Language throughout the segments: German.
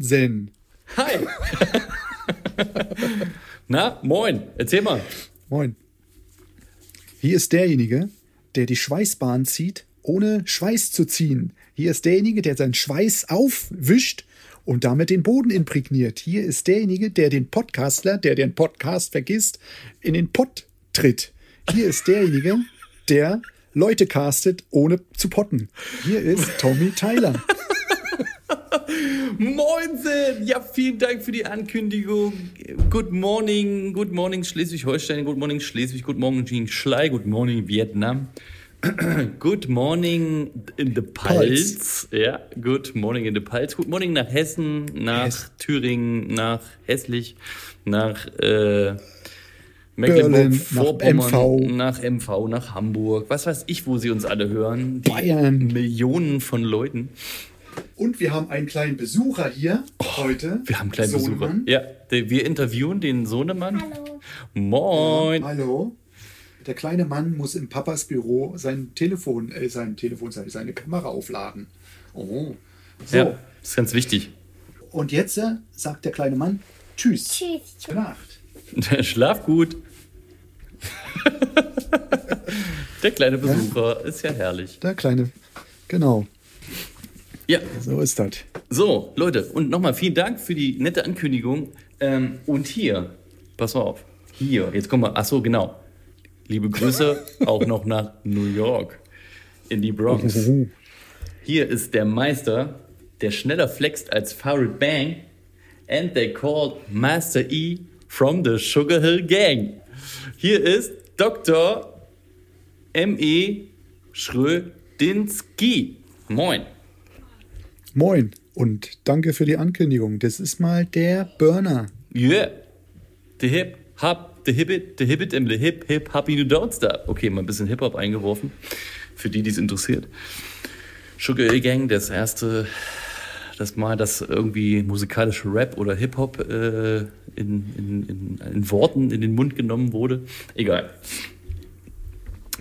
Zen. Hi. Na, moin. Erzähl mal. Moin. Hier ist derjenige, der die Schweißbahn zieht, ohne Schweiß zu ziehen. Hier ist derjenige, der seinen Schweiß aufwischt und damit den Boden imprägniert. Hier ist derjenige, der den Podcastler, der den Podcast vergisst, in den Pott tritt. Hier ist derjenige, der Leute castet, ohne zu potten. Hier ist Tommy Tyler. Moinsen! Ja, vielen Dank für die Ankündigung. Good morning, good morning Schleswig-Holstein, good morning Schleswig, good morning Schlei, good morning Vietnam. Good morning in the Pulse. Ja, good morning in the Pulse. Good morning nach Hessen, nach Hessen. Thüringen, nach Hässlich, nach äh, Mecklenburg-Vorpommern, nach MV. nach MV, nach Hamburg. Was weiß ich, wo sie uns alle hören. Die Bayern. Millionen von Leuten. Und wir haben einen kleinen Besucher hier heute. Wir haben einen kleinen Besucher. Sohnemann. Ja, der- wir interviewen den Sohnemann. Hallo. Moin. Hallo. Der kleine Mann muss im Papas Büro sein Telefon, äh, sein Telefon, seine Kamera aufladen. Oh. So. Ja, das ist ganz wichtig. Und jetzt äh, sagt der kleine Mann Tschüss. Tschüss. Gute Nacht. Schlaf gut. Der kleine Besucher ist ja herrlich. Der kleine. Genau. Ja, So ist das. so, Leute, und nochmal vielen Dank für die nette Ankündigung. Ähm, und hier, pass mal auf, hier, jetzt kommen wir, ach so, genau. Liebe Grüße auch noch nach New York, in die Bronx. Hier ist der Meister, der schneller flext als Farid Bang. And they called Master E from the Sugar Hill Gang. Hier ist Dr. M.E. Schrödinski. Moin. Moin und danke für die Ankündigung. Das ist mal der Burner. Yeah. The hip, hop, the hibbit, the hibbit, im the hip, hip, happy new don't stop. Okay, mal ein bisschen Hip-Hop eingeworfen. Für die, die es interessiert. Sugar Hill Gang, das erste, das Mal, das irgendwie musikalische Rap oder Hip-Hop äh, in, in, in, in Worten in den Mund genommen wurde. Egal.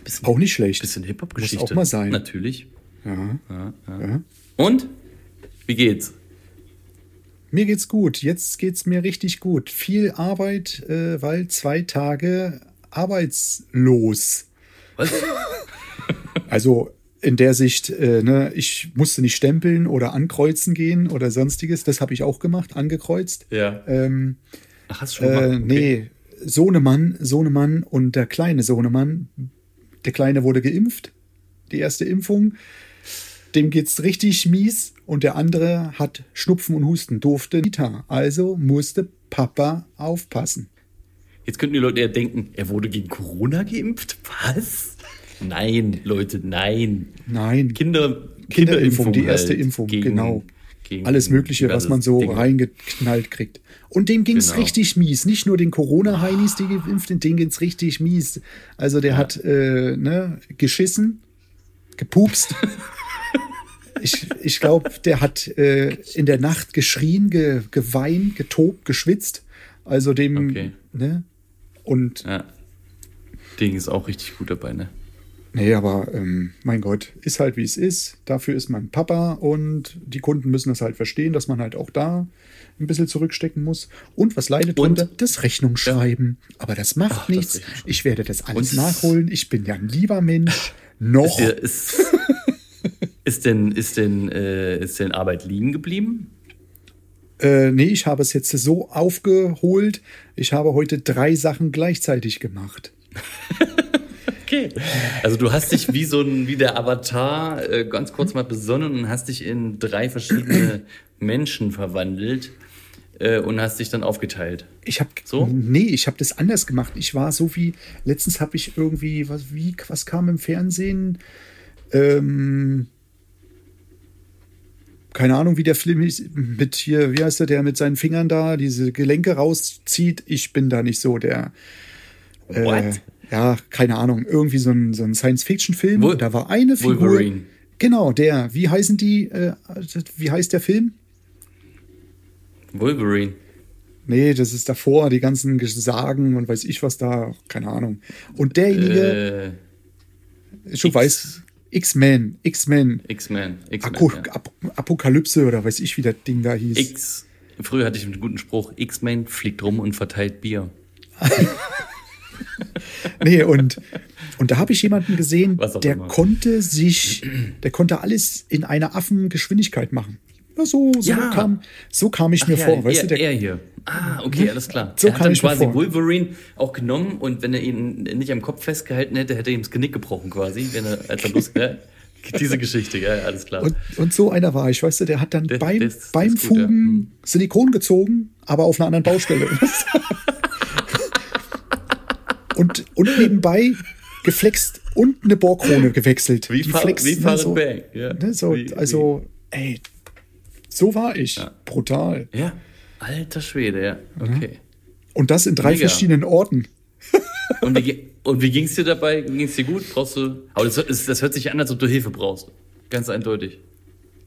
Bisschen, Auch nicht schlecht. bisschen Hip-Hop-Geschichte. Muss auch mal sein. Natürlich. Ja. Ja, ja. Ja. Und? Wie geht's? Mir geht's gut. Jetzt geht's mir richtig gut. Viel Arbeit, äh, weil zwei Tage arbeitslos. Was? Also in der Sicht, äh, ne, ich musste nicht stempeln oder ankreuzen gehen oder sonstiges. Das habe ich auch gemacht, angekreuzt. Ja. Ähm, Ach, hast du schon äh, mal? Okay. Nee, Sohnemann, Sohnemann und der kleine Sohnemann. Der kleine wurde geimpft, die erste Impfung. Dem geht's richtig mies und der andere hat Schnupfen und Husten, durfte Kita. Also musste Papa aufpassen. Jetzt könnten die Leute ja denken, er wurde gegen Corona geimpft? Was? Nein, Leute, nein. Nein, Kinder, Kinderimpfung, die halt erste Impfung, gegen- genau. gegen Alles Mögliche, was man so Dinge. reingeknallt kriegt. Und dem ging's Genau. richtig mies. Nicht nur den Corona-Heinis, die geimpft sind, dem ging's richtig mies. Also der hat äh, ne, geschissen, gepupst. ich ich glaube, der hat äh, in der Nacht geschrien, ge, geweint, getobt, geschwitzt. Also dem, Okay. ne? Und Ja. Ding ist auch richtig gut dabei, ne? Nee, aber ähm, mein Gott, ist halt wie es ist. Dafür ist mein Papa und die Kunden müssen das halt verstehen, dass man halt auch da ein bisschen zurückstecken muss. Und was leidet Und- drunter? Das Rechnungsschreiben. Aber das macht Ach, das nichts. Rechnungsschreiben. ich werde das alles Und- nachholen. Ich bin ja ein lieber Mensch. Noch. Ist, ist, denn, ist denn, äh, ist denn Arbeit liegen geblieben? Äh, nee, ich habe es jetzt so aufgeholt. Ich habe heute drei Sachen gleichzeitig gemacht. Okay. Also du hast dich wie so ein, wie der Avatar äh, ganz kurz mal besonnen und hast dich in drei verschiedene Menschen verwandelt äh, und hast dich dann aufgeteilt. Ich habe So? nee, ich habe das anders gemacht. Ich war so wie letztens habe ich irgendwie was wie was kam im Fernsehen ähm, keine Ahnung, wie der Film ist, mit hier, wie heißt der, der mit seinen Fingern da diese Gelenke rauszieht. Ich bin da nicht so der äh, What? ja, keine Ahnung, irgendwie so ein, so ein Science-Fiction-Film. Wol- Da war eine Figur. Wolverine. Genau, der. Wie heißen die? Äh, wie heißt der Film? Wolverine. Nee, das ist davor, die ganzen Sagen und weiß ich was da, keine Ahnung. Und derjenige, Äh, schon X- weiß, X-Men, X-Men, X-Men. X-Men. Ako- ja. Ap Apokalypse oder weiß ich, wie das Ding da hieß. X. Früher hatte ich einen guten Spruch: X-Men fliegt rum und verteilt Bier. Nee, und, und da habe ich jemanden gesehen, der immer. konnte sich, der konnte alles in einer Affengeschwindigkeit machen. So, so, Ja. kam, so kam ich Ach mir ja, vor, weißt er, du, der, er hier. Ah, okay, alles klar. So er hat dann quasi. Wolverine auch genommen und wenn er ihn nicht am Kopf festgehalten hätte, hätte er ihm das Genick gebrochen quasi, wenn er, als er diese Geschichte, ja, alles klar. Und, und so einer war ich, weißt du, der hat dann Das- beim, das- das beim ist gut, ja. Fugen Hm. Silikon gezogen, aber auf einer anderen Baustelle. und, und nebenbei geflext und eine Bohrkrone gewechselt. wie Die flext, wie ne, so, ne, so, Wie- also, ey, so war ich. Brutal. wie- Ja, alter Schwede, ja, okay. Und das in drei Mega. verschiedenen Orten. Und wie, und wie ging es dir dabei? Ging es dir gut? Brauchst du. Aber das, ist- das hört sich an, als ob du Hilfe brauchst. Ganz eindeutig.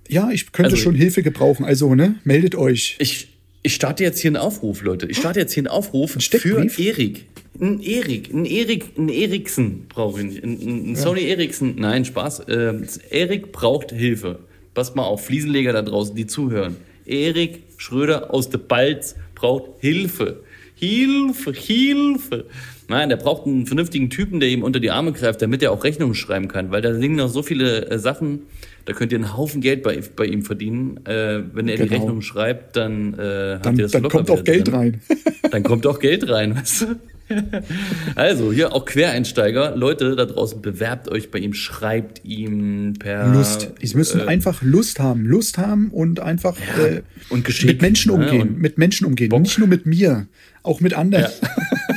Ja, ich könnte Also- schon Hilfe gebrauchen. Also, ne, meldet euch. Ich, ich starte jetzt hier einen Aufruf, Leute. Ich starte jetzt hier einen Aufruf für Steckbrief? Erik. Ein Erik, ein Erik, ein Eriksen brauche ich nicht. Ein, ein, ein Sony Eriksen. Nein, Spaß. Äh, Erik braucht Hilfe. Passt mal auf, Fliesenleger da draußen, die zuhören. Erik Schröder aus der Balz braucht Hilfe. Hilfe, Hilfe. Nein, der braucht einen vernünftigen Typen, der ihm unter die Arme greift, damit er auch Rechnungen schreiben kann. Weil da liegen noch so viele äh, Sachen, da könnt ihr einen Haufen Geld bei, bei ihm verdienen. Äh, wenn er die Genau. Rechnungen schreibt, dann äh, habt Dann, ihr das dann kommt auch wieder Geld drin. rein. Dann kommt auch Geld rein, weißt du? Also, hier auch Quereinsteiger. Leute da draußen, bewerbt euch bei ihm, schreibt ihm per. Lust. Sie müssen äh, einfach Lust haben. Lust haben und einfach äh, und mit Menschen ne? umgehen. Und mit Menschen umgehen. Nicht nur mit mir, auch mit anderen.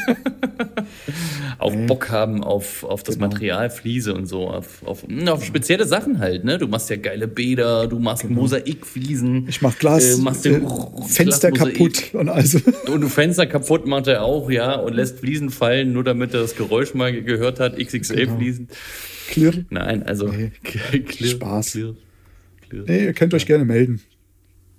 auch Bock haben auf, auf das Genau. Material, Fliese und so, auf, auf, auf spezielle Sachen halt, ne? Du machst ja geile Bäder, du machst Mosaikfliesen. Genau. Ich mach Glas, äh, machst äh, den Fenster Glasmosaik. kaputt und also. Und du Fenster kaputt macht er auch, ja, und lässt Fliesen fallen, nur damit er das Geräusch mal gehört hat, XXL-Fliesen. Klirr. Nein, also Nee. clear, Spaß. Clear, clear. Nee, ihr könnt euch gerne melden.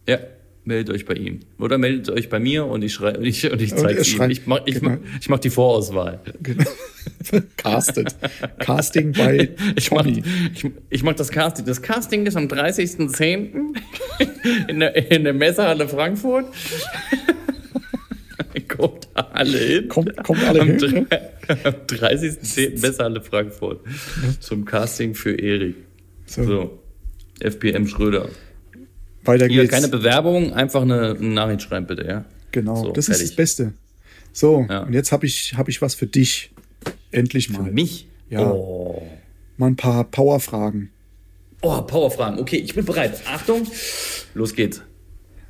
Ja, meldet euch bei ihm. Oder meldet euch bei mir und ich schreibe und ich, und ich zeige ihm. Ich mach, ich, genau. ich mach die Vorauswahl. Genau. Castet. Casting bei Ich mach, ich, ich mach das Casting. Das Casting ist am 30.10. in der, in der Messehalle Frankfurt. Kommt alle hin. Kommt, kommt alle am, hin. ne? am 30.10. Messehalle Frankfurt. Zum Casting für Erik. So, So. FPM Schröder. Weiter Hier geht's. keine Bewerbung, einfach eine, eine Nachricht schreiben bitte, ja? genau, So, das ist fertig. das Beste. So, Ja. und jetzt habe ich, hab ich was für dich. Endlich mal. Mich? Ja. Oh. Mal ein paar Powerfragen. Oh, Powerfragen. Okay, ich bin bereit. Achtung, los geht's.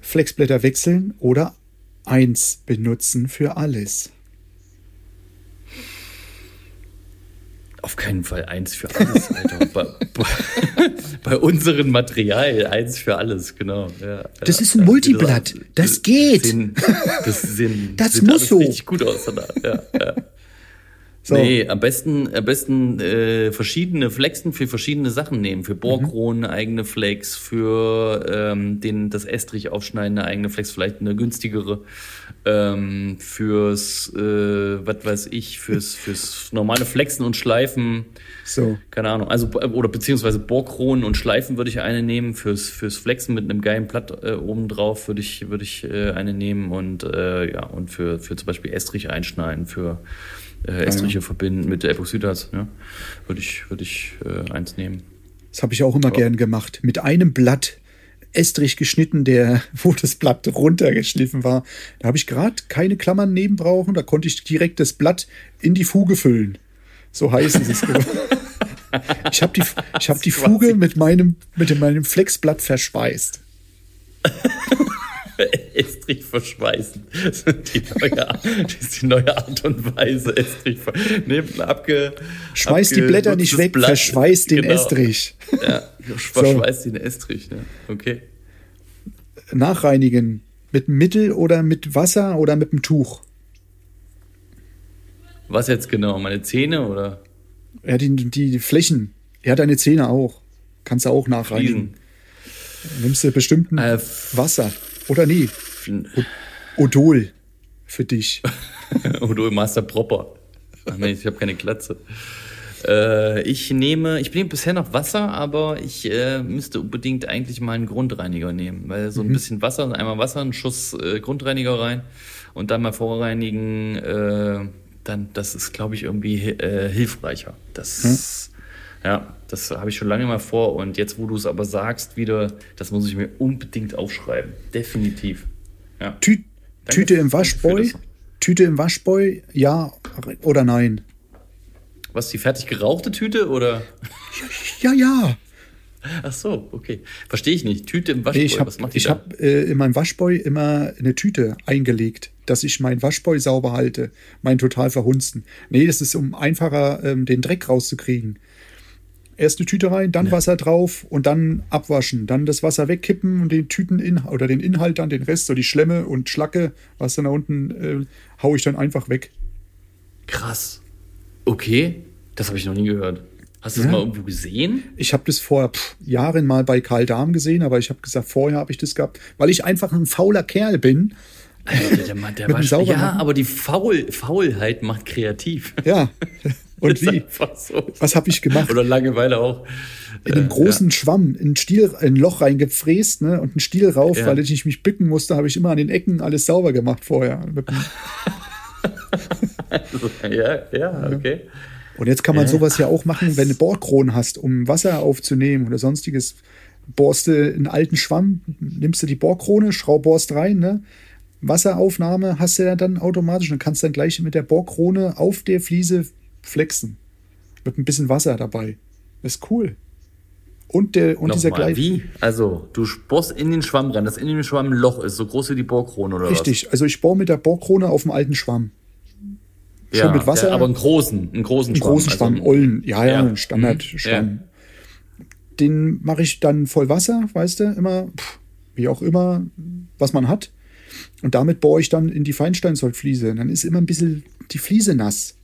Flexblätter wechseln oder eins benutzen für alles. Auf keinen Fall eins für alles, Alter. bei, bei, bei unserem Material eins für alles, genau. Ja, Das ja, ist ein. Multiblatt. Das geht. Sehen, das sehen, Das sieht muss alles so. richtig gut aus. Ja, ja. So, Nee, am besten, am besten äh, verschiedene Flexen für verschiedene Sachen nehmen. Für Bohrkronen eine eigene Flex, für ähm, den, das Estrich aufschneiden eine eigene Flex, vielleicht eine günstigere. Ähm, fürs, äh, was weiß ich, fürs, fürs normale Flexen und Schleifen. so. Keine Ahnung, also oder beziehungsweise Bohrkronen und Schleifen würde ich eine nehmen. Fürs, fürs Flexen mit einem geilen Blatt äh, oben drauf würde ich, würde ich äh, eine nehmen und äh, ja, und für, für zum Beispiel Estrich einschneiden, für äh, Estriche verbinden mit Epoxidharz, ja, würde ich, würde ich äh, eins nehmen. Das habe ich auch immer gern gemacht. Mit einem Blatt Estrich geschnitten, der, wo das Blatt runtergeschliffen war. Da habe ich gerade keine Klammern neben brauchen. Da konnte ich direkt das Blatt in die Fuge füllen. So heißt es. ich habe die, ich hab die Fuge mit meinem, mit meinem Flexblatt verschweißt. Estrich verschweißen. Das ist die neue, das ist die neue Art und Weise. Estrich Nehmt abge, Schmeiß die Blätter nicht weg, Blatt. verschweiß den Genau. Estrich. Ja, verschweißt den Estrich. Ne? Okay. Nachreinigen. Mit Mittel oder mit Wasser oder mit einem Tuch. Was jetzt genau? Meine Zähne oder Ja, die, die Flächen. Ja, deine Zähne auch. Kannst du auch nachreinigen. Fliesen? Nimmst du bestimmten Äh, Wasser. Oder nie. Odol für dich. Oder Master Proper. Ach nee, ich habe keine Glatze. Äh, ich nehme, ich nehme bisher noch Wasser, aber ich äh, müsste unbedingt eigentlich mal einen Grundreiniger nehmen, weil so ein bisschen Wasser, einmal Wasser, einen Schuss äh, Grundreiniger rein und dann mal vorreinigen, äh, dann das ist, glaube ich, irgendwie äh, hilfreicher. Das, ja, das habe ich schon lange mal vor und jetzt, wo du es aber sagst, wieder, das muss ich mir unbedingt aufschreiben, definitiv. Ja. Tü Tüte im danke Waschboy? Tüte im Waschboy, ja oder nein? Was die fertig gerauchte Tüte oder? Ja, ja. Ach so, okay, verstehe ich nicht. Tüte im Waschboy, Nee, ich habe was macht die ich da? hab, äh, in meinem Waschboy immer eine Tüte eingelegt, dass ich meinen Waschboy sauber halte. Mein total verhunzen. Nee, das ist, um einfacher ähm, den Dreck rauszukriegen. Erst eine Tüte rein, dann Wasser drauf und dann abwaschen. Dann das Wasser wegkippen und den Tüten oder den Inhalt dann, den Rest, so die Schlemme und Schlacke, was dann da unten, äh, hau ich dann einfach weg. Krass. Okay, das habe ich noch nie gehört. Hast du das Ja. mal irgendwo gesehen? Ich habe das vor pff, Jahren mal bei Karl Dahm gesehen, aber ich habe gesagt, vorher habe ich das gehabt, weil ich einfach ein fauler Kerl bin. Alter, der Mann, der war ja, aber die Faul, Faulheit macht kreativ. Ja. Und wie? so. Was habe ich gemacht? Oder Langeweile auch. in einem Äh, großen Schwamm ein Stiel, ein Loch reingefräst ne, und einen Stiel rauf, Ja. weil ich nicht mich bücken musste, habe ich immer an den Ecken alles sauber gemacht vorher. Ja, ja, okay. Und jetzt kann man sowas ja auch machen, wenn du Bohrkronen hast, um Wasser aufzunehmen oder sonstiges. Bohrst du einen alten Schwamm, nimmst du die Bohrkrone, schraubborst rein, ne? Wasseraufnahme hast du ja dann automatisch und kannst dann gleich mit der Bohrkrone auf der Fliese flexen. Mit ein bisschen Wasser dabei. ist cool. Und, der, und dieser Nochmal, gleich. wie? Also, du bohrst in den Schwamm rein, das in dem Schwamm ein Loch ist, so groß wie die Bohrkrone oder Richtig, also ich bohre mit der Bohrkrone auf dem alten Schwamm. was? schon Ja, mit Wasser. Ja, aber einen großen, einen großen Einen Schwamm. großen Schwamm, also, Ollen, ja, ja, Ja. ein Standardschwamm. Mhm. Den mache ich dann voll Wasser, weißt du, immer, pff, wie auch immer, was man hat. Und damit bohre ich dann in die Feinsteinzeugfliese. Und dann ist immer ein bisschen die Fliese nass.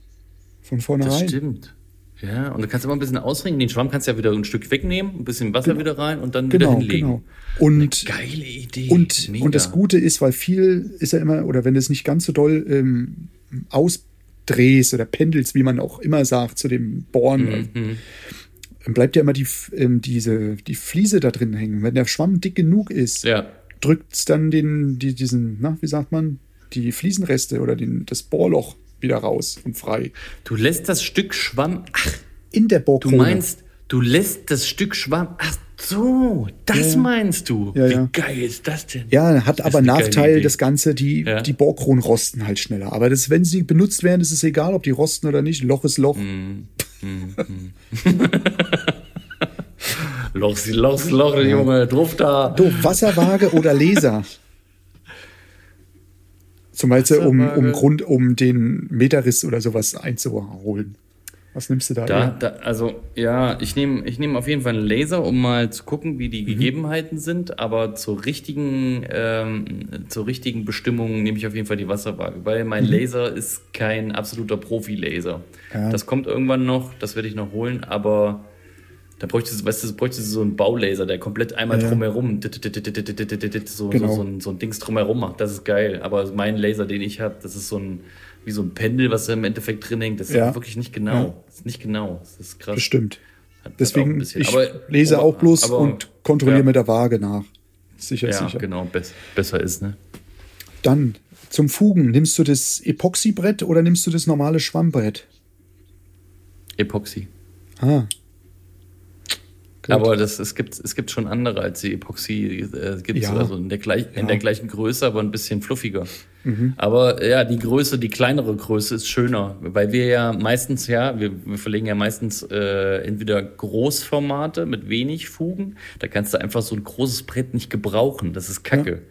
Von Das vornherein. stimmt. Ja, und du kannst immer ein bisschen ausringen. Den Schwamm kannst du ja wieder ein Stück wegnehmen, ein bisschen Wasser wieder rein und dann wieder Genau, hinlegen. genau. Und, Geile Idee. und, Mega. und das Gute ist, weil viel ist ja immer, oder wenn du es nicht ganz so doll ähm, ausdrehst oder pendelst, wie man auch immer sagt, zu dem Bohren, Mhm. dann bleibt ja immer die, ähm, diese, die Fliese da drin hängen. Wenn der Schwamm dick genug ist, Ja, drückt es dann den, die, diesen, na, wie sagt man, die Fliesenreste oder den, das Bohrloch wieder raus und frei. du lässt das Stück Schwamm. Ach, In der du Bohrkrone. meinst, du lässt das Stück Schwamm. Ach so, das Ja. meinst du. Ja, Wie ja. geil ist das denn? Ja, hat Das aber Nachteil, das Ganze, die, Ja. die Bohrkronen rosten halt schneller. Aber das, wenn sie benutzt werden, ist es egal, ob die rosten oder nicht. Loch ist Loch. Mhm. Loch, Loch, Loch, Junge, drauf da. Du, Wasserwaage oder Laser? Zum Beispiel, um, um. Grund, um den Meterriss oder sowas einzuholen. Was nimmst du da? Da, da, also ja, ich nehme ich nehm auf jeden Fall einen Laser, um mal zu gucken, wie Mhm. die Gegebenheiten sind. Aber zur richtigen, ähm, zur richtigen Bestimmung nehme ich auf jeden Fall die Wasserwaage, weil mein Laser ist kein absoluter Profi-Laser. Mhm. Ja. Das kommt irgendwann noch, das werde ich noch holen, aber da bräuchte es, weißt du, bräuchte es so einen Baulaser, der komplett einmal Ja, drumherum so, Genau. so, so, ein, so ein Dings drumherum macht. Das ist geil. Aber mein Laser, den ich habe, das ist so ein wie so ein Pendel, was da im Endeffekt drin hängt. Das ist Ja. wirklich nicht genau. Ja. Das ist nicht genau. Das ist krass. Bestimmt. Hat- hat Deswegen, bisschen. ich Aber- lese auch bloß aber- und kontrolliere mit der Waage nach. Sicher, Ja, sicher. genau, bess, besser ist, ne? Dann zum Fugen. Nimmst du das Epoxybrett oder nimmst du das normale Schwammbrett? Epoxy. Ah. Gut. Aber das, es, gibt, es gibt schon andere als die Epoxy. Äh, gibt's Ja. also in der, gleich, in Ja. Mhm. der gleichen Größe, aber ein bisschen fluffiger. Aber ja, die Größe, die kleinere Größe ist schöner, weil wir ja meistens, ja, wir, wir verlegen ja meistens äh, entweder Großformate mit wenig Fugen. Da kannst du einfach so ein großes Brett nicht gebrauchen. Das ist Kacke,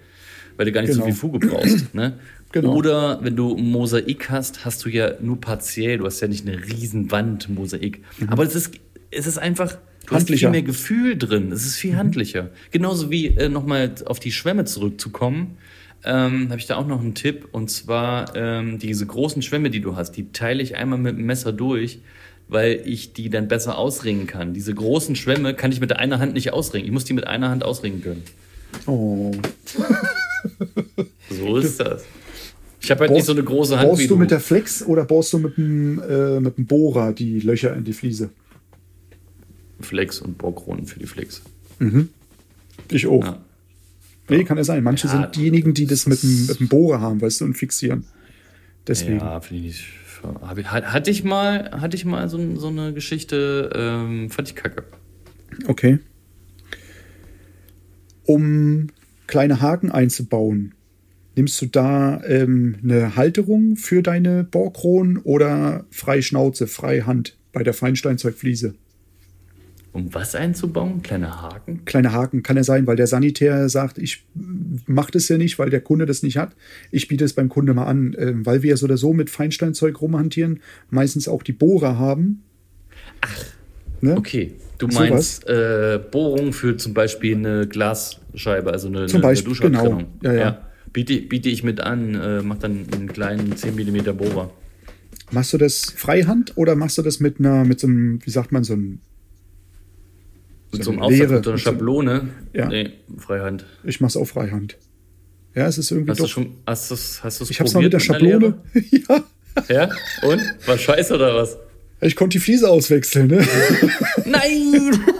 weil du gar nicht so Genau. viel Fuge brauchst. Ne? Genau. Oder wenn du Mosaik hast, hast du ja nur partiell. Du hast ja nicht eine riesen Wand Mosaik. Aber es ist, es ist einfach, du hast Handlicher. viel mehr Gefühl drin. Es ist viel handlicher. Genauso wie äh, nochmal auf die Schwämme zurückzukommen. Ähm, habe ich da auch noch einen Tipp und zwar ähm, diese großen Schwämme, die du hast, die teile ich einmal mit dem Messer durch, weil ich die dann besser ausringen kann. Diese großen Schwämme kann ich mit der einer Hand nicht ausringen. Ich muss die mit einer Hand ausringen können. Oh. ist das. Ich habe halt nicht so eine große Hand Bohrst wie du du. mit der Flex oder bohrst du mit dem, äh, mit dem Bohrer die Löcher in die Fliese? Flex und Bohrkronen für die Flex. Ich auch. Ja. Nee, kann ja sein. Manche Ja, sind diejenigen, die das mit dem, mit dem Bohrer haben, weißt du, und fixieren. Deswegen. Ja, finde ich nicht. Hatte ich mal, hatte ich mal so, so eine Geschichte, ähm, fand ich kacke. Okay. Um kleine Haken einzubauen, nimmst du da ähm, eine Halterung für deine Bohrkronen oder frei Schnauze, frei Hand bei der Feinsteinzeugfliese? Um was einzubauen? Kleine Haken? Kleine Haken kann ja sein, weil der Sanitär sagt, ich mache das ja nicht, weil der Kunde das nicht hat. Ich biete es beim Kunde mal an, äh, weil wir ja so oder so mit Feinsteinzeug rumhantieren, meistens auch die Bohrer haben. Ach. Ne? Okay, du meinst äh, Bohrung für zum Beispiel eine Glasscheibe, also eine, Zum eine, Beispiel, eine genau. Ja, ja. Biete, biete ich mit an, äh, mach dann einen kleinen 10 mm Bohrer. Machst du das Freihand oder machst du das mit einer, mit so einem, wie sagt man, so einem, Mit So so einem eine Aufsatz, Leere, mit so einer Schablone. Ja. Nee, Freihand. ich mach's auch Freihand. Ja, es ist irgendwie Hast du doch. schon, hast du's, hast du's ich hab's mal mit der Schablone. ja. einer Lehre? Ja? Und? War scheiße oder was? Ich konnte die Fliese auswechseln, ne? Nein!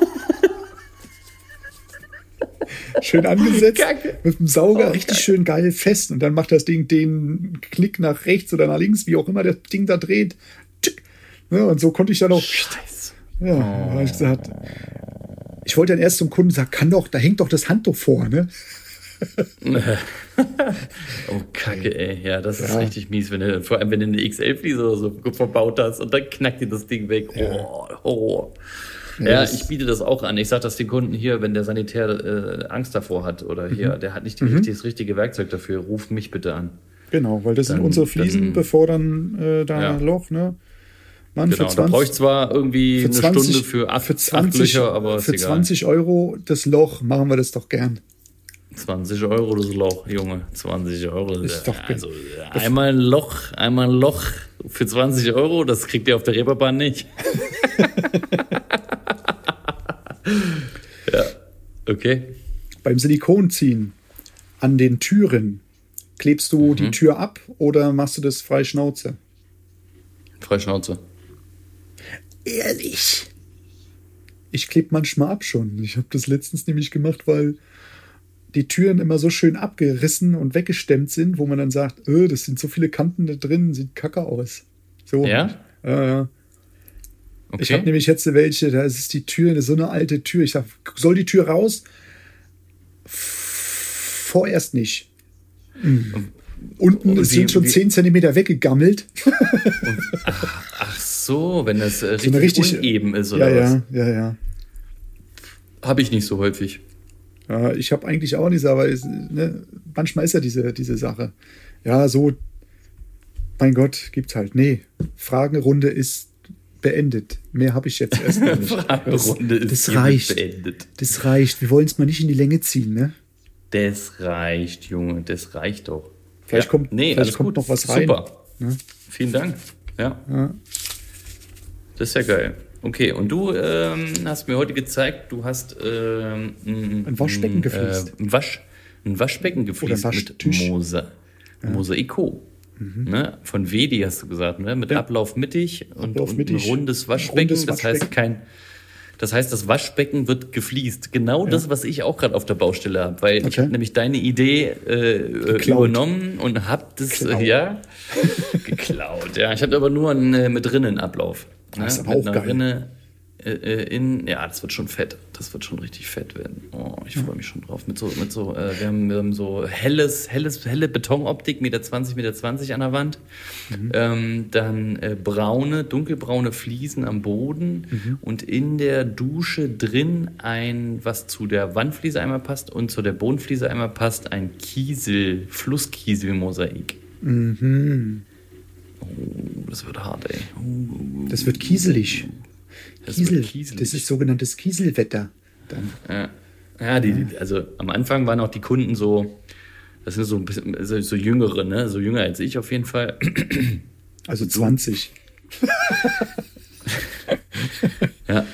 Schön angesetzt. Kacke. Mit dem Sauger Oh, richtig Kacke. schön geil fest. Und dann macht das Ding den Knick nach rechts oder nach links, wie auch immer das Ding da dreht. Tschick. Ne, und so konnte ich dann auch. Scheiße. Ja, da hab ich gesagt. Ich wollte dann erst zum Kunden sagen, kann doch, da hängt doch das Handtuch vor, ne? Oh, Kacke, ey. Ja, das ist Ja. richtig mies, wenn du, vor allem wenn du eine XL-Fliese oder so verbaut hast und dann knackt dir das Ding weg. Oh, Horror. Ja, das- ich biete das auch an. Ich sage das den Kunden hier, wenn der Sanitär äh, Angst davor hat oder hier, Mhm. der hat nicht die, richtig, das richtige Werkzeug dafür, ruft mich bitte an. Genau, weil das sind Dann- unsere Fliesen, dann- bevor dann äh, da Ja. Loch, ne? Mann, Genau, da brauche ich zwar irgendwie eine Stunde für acht, für acht 20, Löcher, aber für egal. 20 Euro das Loch machen wir das doch gern. 20 Euro das Loch, Junge. 20 Euro. Ist doch also, einmal ein Loch, einmal ein Loch für 20 Euro, das kriegt ihr auf der Reeperbahn nicht. ja, okay. Beim Silikonziehen an den Türen klebst du Mhm. die Tür ab oder machst du das frei Schnauze? Freischnauze. Ehrlich? Ich klebe manchmal ab schon. Ich habe das letztens nämlich gemacht, weil die Türen immer so schön abgerissen und weggestemmt sind, wo man dann sagt, öh, das sind so viele Kanten da drin, sieht kacke aus. So. Ja? Ja. Okay. Ich habe nämlich jetzt welche, da ist die Tür, das ist so eine alte Tür. Ich sag, soll die Tür raus? Vorerst nicht. Unten Und sind schon wie- 10 Zentimeter weggegammelt. Ach so, wenn das äh, So eine richtig, richtig- uneben ist Ja, oder was? ja, ja, ja. Habe ich nicht so häufig. Ja, ich habe eigentlich auch nicht, aber es, ne, manchmal ist ja diese, diese Sache. Ja, so, mein Gott, gibt's halt. Nee, Fragenrunde ist beendet. Mehr habe ich jetzt erstmal nicht. Fragerunde ist das reicht. beendet. Das reicht. Wir wollen es mal nicht in die Länge ziehen, ne? Das reicht, Junge, das reicht doch. Vielleicht kommt- nee, vielleicht kommt gut. noch was rein. Super. Ne? Vielen Dank. Ja. Ja. Das ist ja geil. Okay, und du ähm, hast mir heute gezeigt, du hast ähm, ein, Ein Waschbecken gefliest. Äh, ein, Wasch, ein Waschbecken gefliest mit Waschtisch. Mhm. Mosa Mosaiko. Ne? Von Wedi hast du gesagt, ne? mit Ja. Ablauf mittig und, Ablauf und mittig. ein rundes Waschbecken. Rundes das heißt Waschbecken. kein. Das heißt, das Waschbecken wird gefliest. Genau das, was ich auch gerade auf der Baustelle habe, weil ich Okay. habe nämlich deine Idee äh, äh, Geklaut. übernommen und habe das Geklaut. äh, ja geklaut. Ja, ich habe aber nur einen äh, mit Rinnenablauf. Ne? Das ist aber mit auch geil. Rinne äh, äh, in, ja, das wird schon fett. Das wird schon richtig fett werden. Oh, ich freue mich schon drauf. Mit so, mit so, äh, wir, haben, wir haben so helles, helles, helle Betonoptik, Meter 20, Meter 20 an der Wand. Mhm. Ähm, dann äh, braune, dunkelbraune Fliesen am Boden Mhm. und in der Dusche drin ein, was zu der Wandfliese einmal passt und zu der Bodenfliese einmal passt, ein Kiesel, Flusskieselmosaik. Mhm. Oh, das wird hart, ey. Oh, Das wird kieselig. das Kiesel. wird kieselig. Das ist sogenanntes Kieselwetter. Dann. Ja, ja die, die- also am Anfang waren auch die Kunden so, das sind so ein bisschen so, so jüngere, ne? So jünger als ich auf jeden Fall. Also 20. Ja,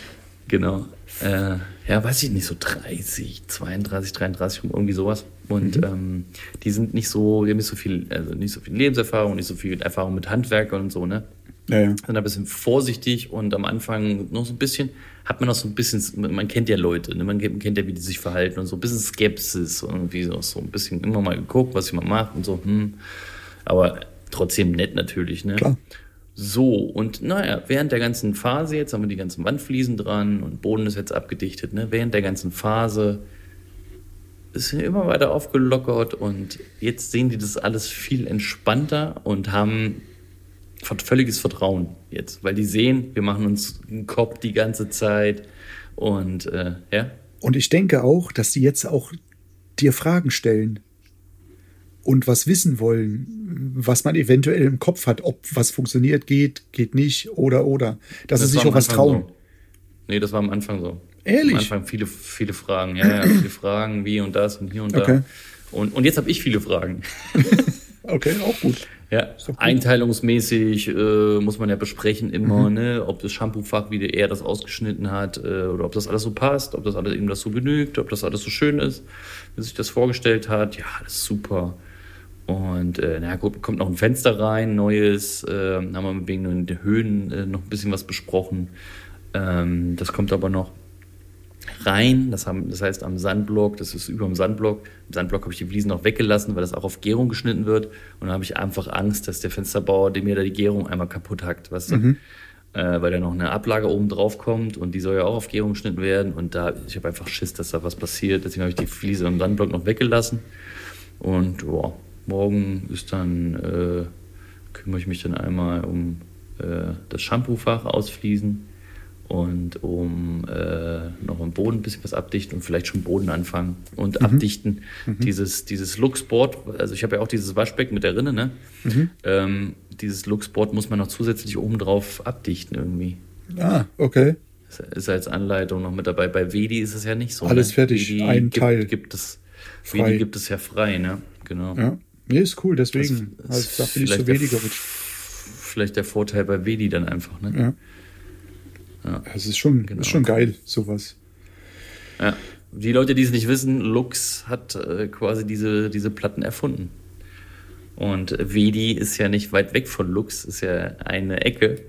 genau. Äh, ja, weiß ich nicht, so 30, 32, 33, irgendwie sowas. Und ähm, die sind nicht so, die haben nicht so viel, also nicht so viel Lebenserfahrung, nicht so viel Erfahrung mit Handwerkern und so, ne? Ja, ja. sind ein bisschen vorsichtig und am Anfang noch so ein bisschen, hat man noch so ein bisschen, man kennt ja Leute, ne? man kennt, kennt ja, wie die sich verhalten und so ein bisschen Skepsis und irgendwie so, so ein bisschen immer mal geguckt, was jemand macht und so, hm. Aber trotzdem nett natürlich, ne? Klar. So, und naja, während der ganzen Phase, jetzt haben wir die ganzen Wandfliesen dran und Boden ist jetzt abgedichtet, ne? Während der ganzen Phase ist immer weiter aufgelockert und jetzt sehen die das alles viel entspannter und haben völliges Vertrauen jetzt, weil die sehen, wir machen uns einen Kopf die ganze Zeit und äh, ja, Und ich denke auch, dass die jetzt auch dir Fragen stellen und was wissen wollen, was man eventuell im Kopf hat, ob was funktioniert, geht, geht nicht oder oder. Dass sie sich auch was trauen. So. Nee, das war am Anfang so. Ehrlich? Am Anfang viele, viele Fragen, ja, ja, viele Fragen, wie und das und hier und Okay. da. Und, und jetzt habe ich viele Fragen. Okay, auch gut. Ja, gut. einteilungsmäßig äh, muss man ja besprechen immer, ne, ob das Shampoofach, wie er das ausgeschnitten hat, äh, oder ob das alles so passt, ob das alles ihm das so genügt, ob das alles so schön ist, wie sich das vorgestellt hat. Ja, das ist super. Und äh, na gut, kommt noch ein Fenster rein, neues, äh, haben wir wegen den Höhen äh, noch ein bisschen was besprochen. Ähm, das kommt aber noch rein. Das, haben, das heißt am Sandblock, das ist über dem Sandblock. Im Sandblock habe ich die Fliesen noch weggelassen, weil das auch auf Gärung geschnitten wird. Und da habe ich einfach Angst, dass der Fensterbauer dem mir da die Gärung einmal kaputt hackt, weißt du? Äh, weil da noch eine Ablage oben drauf kommt und die soll ja auch auf Gärung geschnitten werden. Und da, ich habe einfach Schiss, dass da was passiert. Deswegen habe ich die Fliese im Sandblock noch weggelassen. Und boah, morgen ist dann, äh, kümmere ich mich dann einmal um äh, das Shampoofach ausfließen und um äh, noch im Boden ein bisschen was abdichten und vielleicht schon Boden anfangen und abdichten. Dieses, dieses Luxboard, also ich habe ja auch dieses Waschbecken mit der Rinne, ne? Ähm, dieses Luxboard muss man noch zusätzlich oben drauf abdichten irgendwie. Ah, okay. Ist, ist als Anleitung noch mit dabei. Bei Vedi ist es ja nicht so. Alles ne? fertig, Vedi ein gibt, Teil. Gibt es, Frei. Vedi gibt es ja frei, ne? Genau. Ja. Nee, ist cool, deswegen. Das Also, da bin ich so vielleicht der weniger mit. Vielleicht der Vorteil bei Vedi dann einfach, ne? Ja. Ja. Es ist schon, Genau. ist schon geil, sowas. Ja. Die Leute, die es nicht wissen, Lux hat äh, quasi diese, diese Platten erfunden. Und Vedi ist ja nicht weit weg von Lux, ist ja eine Ecke.